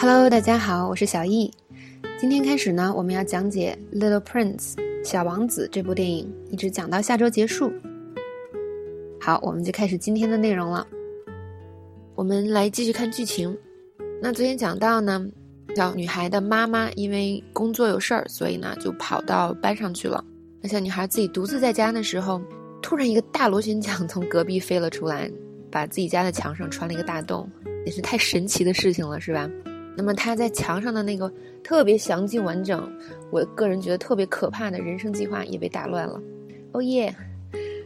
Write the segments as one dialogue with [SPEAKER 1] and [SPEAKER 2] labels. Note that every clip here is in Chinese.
[SPEAKER 1] Hello，大家好，我是小易。今天开始呢，我们要讲解《Little Prince》小王子这部电影，一直讲到下周结束。好，我们就开始今天的内容了。我们来继续看剧情。那昨天讲到呢，小女孩的妈妈因为工作有事儿，所以呢就跑到班上去了。那小女孩自己独自在家的时候，突然一个大螺旋桨从隔壁飞了出来，把自己家的墙上穿了一个大洞，也是太神奇的事情了，是吧？那么他在墙上的那个特别详尽完整，我个人觉得特别可怕的人生计划也被打乱了。哦耶！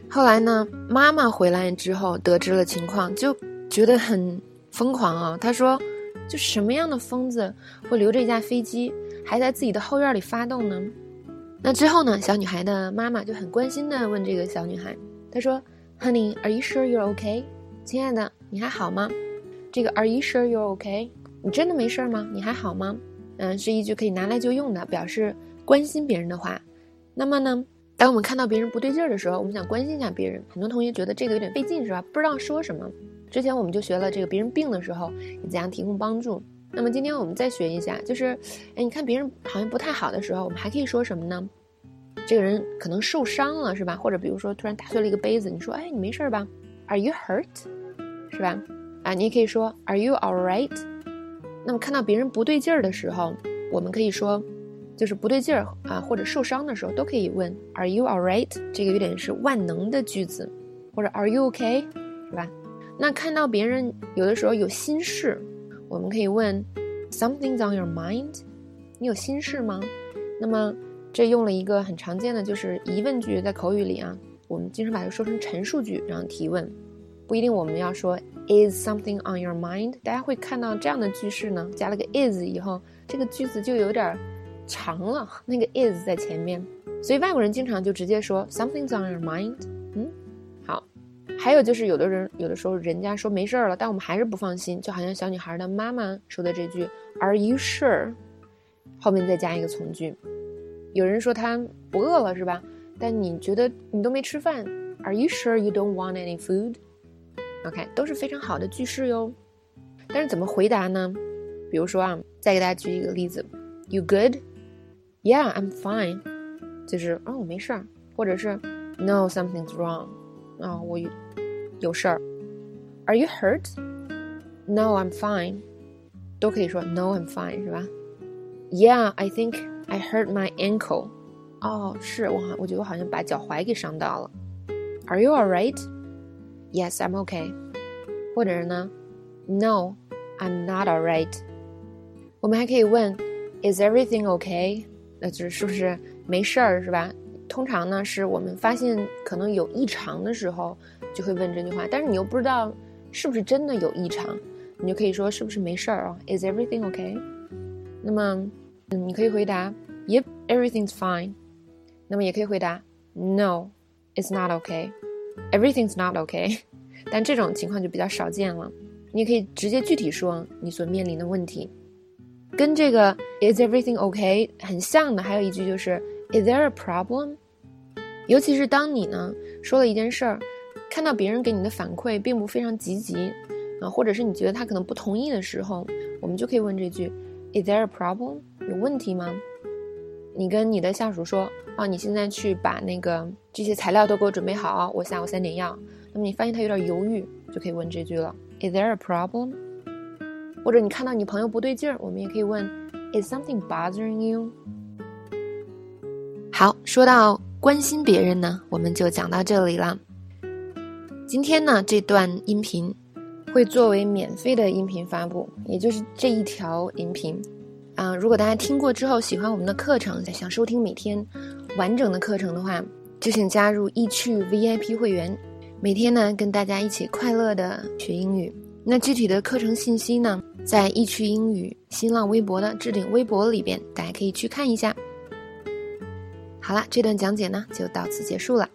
[SPEAKER 1] 后来呢，妈妈回来之后得知了情况，就觉得很疯狂啊。她说：“就什么样的疯子会留着一架飞机还在自己的后院里发动呢？”那之后呢，小女孩的妈妈就很关心的问这个小女孩：“她说，Honey, are you sure you're okay？亲爱的，你还好吗？这个 Are you sure you're okay？” 你真的没事吗？你还好吗？嗯，是一句可以拿来就用的，表示关心别人的话。那么呢，当我们看到别人不对劲儿的时候，我们想关心一下别人。很多同学觉得这个有点费劲，是吧？不知道说什么。之前我们就学了这个别人病的时候你怎样提供帮助。那么今天我们再学一下，就是，哎，你看别人好像不太好的时候，我们还可以说什么呢？这个人可能受伤了，是吧？或者比如说突然打碎了一个杯子，你说，哎，你没事吧？Are you hurt？是吧？啊，你也可以说，Are you all right？那么看到别人不对劲儿的时候，我们可以说，就是不对劲儿啊，或者受伤的时候，都可以问 Are you alright？这个有点是万能的句子，或者 Are you okay？是吧？那看到别人有的时候有心事，我们可以问 Something's on your mind？你有心事吗？那么这用了一个很常见的就是疑问句，在口语里啊，我们经常把它说成陈述句，然后提问，不一定我们要说。Is something on your mind？大家会看到这样的句式呢，加了个 is 以后，这个句子就有点长了。那个 is 在前面，所以外国人经常就直接说 something's on your mind。嗯，好。还有就是有的人有的时候人家说没事儿了，但我们还是不放心，就好像小女孩的妈妈说的这句 Are you sure？后面再加一个从句。有人说他不饿了是吧？但你觉得你都没吃饭，Are you sure you don't want any food？OK，都是非常好的句式哟。但是怎么回答呢？比如说啊，再给大家举一个例子：You good? Yeah, I'm fine。就是哦，我没事儿。或者是 No, something's wrong。啊，我有事儿。Are you hurt? No, I'm fine。都可以说 No, I'm fine，是吧？Yeah, I think I hurt my ankle。哦，是我好，我觉得我好像把脚踝给伤到了。Are you all right？Yes, I'm okay。或者是呢，No, I'm not alright。我们还可以问，Is everything okay？那就是是不是没事儿，是吧？通常呢，是我们发现可能有异常的时候，就会问这句话。但是你又不知道是不是真的有异常，你就可以说是不是没事儿啊？Is everything okay？那么，嗯，你可以回答，Yep, everything's fine。那么也可以回答，No, it's not okay。Everything's not okay，但这种情况就比较少见了。你也可以直接具体说你所面临的问题。跟这个 Is everything okay 很像的，还有一句就是 Is there a problem？尤其是当你呢说了一件事儿，看到别人给你的反馈并不非常积极啊，或者是你觉得他可能不同意的时候，我们就可以问这句 Is there a problem？有问题吗？你跟你的下属说。啊，你现在去把那个这些材料都给我准备好，我下午三点要。那么你发现他有点犹豫，就可以问这句了：Is there a problem？或者你看到你朋友不对劲儿，我们也可以问：Is something bothering you？好，说到关心别人呢，我们就讲到这里了。今天呢，这段音频会作为免费的音频发布，也就是这一条音频。啊，如果大家听过之后喜欢我们的课程，想收听每天完整的课程的话，就请加入易趣 VIP 会员，每天呢跟大家一起快乐的学英语。那具体的课程信息呢，在易趣英语新浪微博的置顶微博里边，大家可以去看一下。好了，这段讲解呢就到此结束了。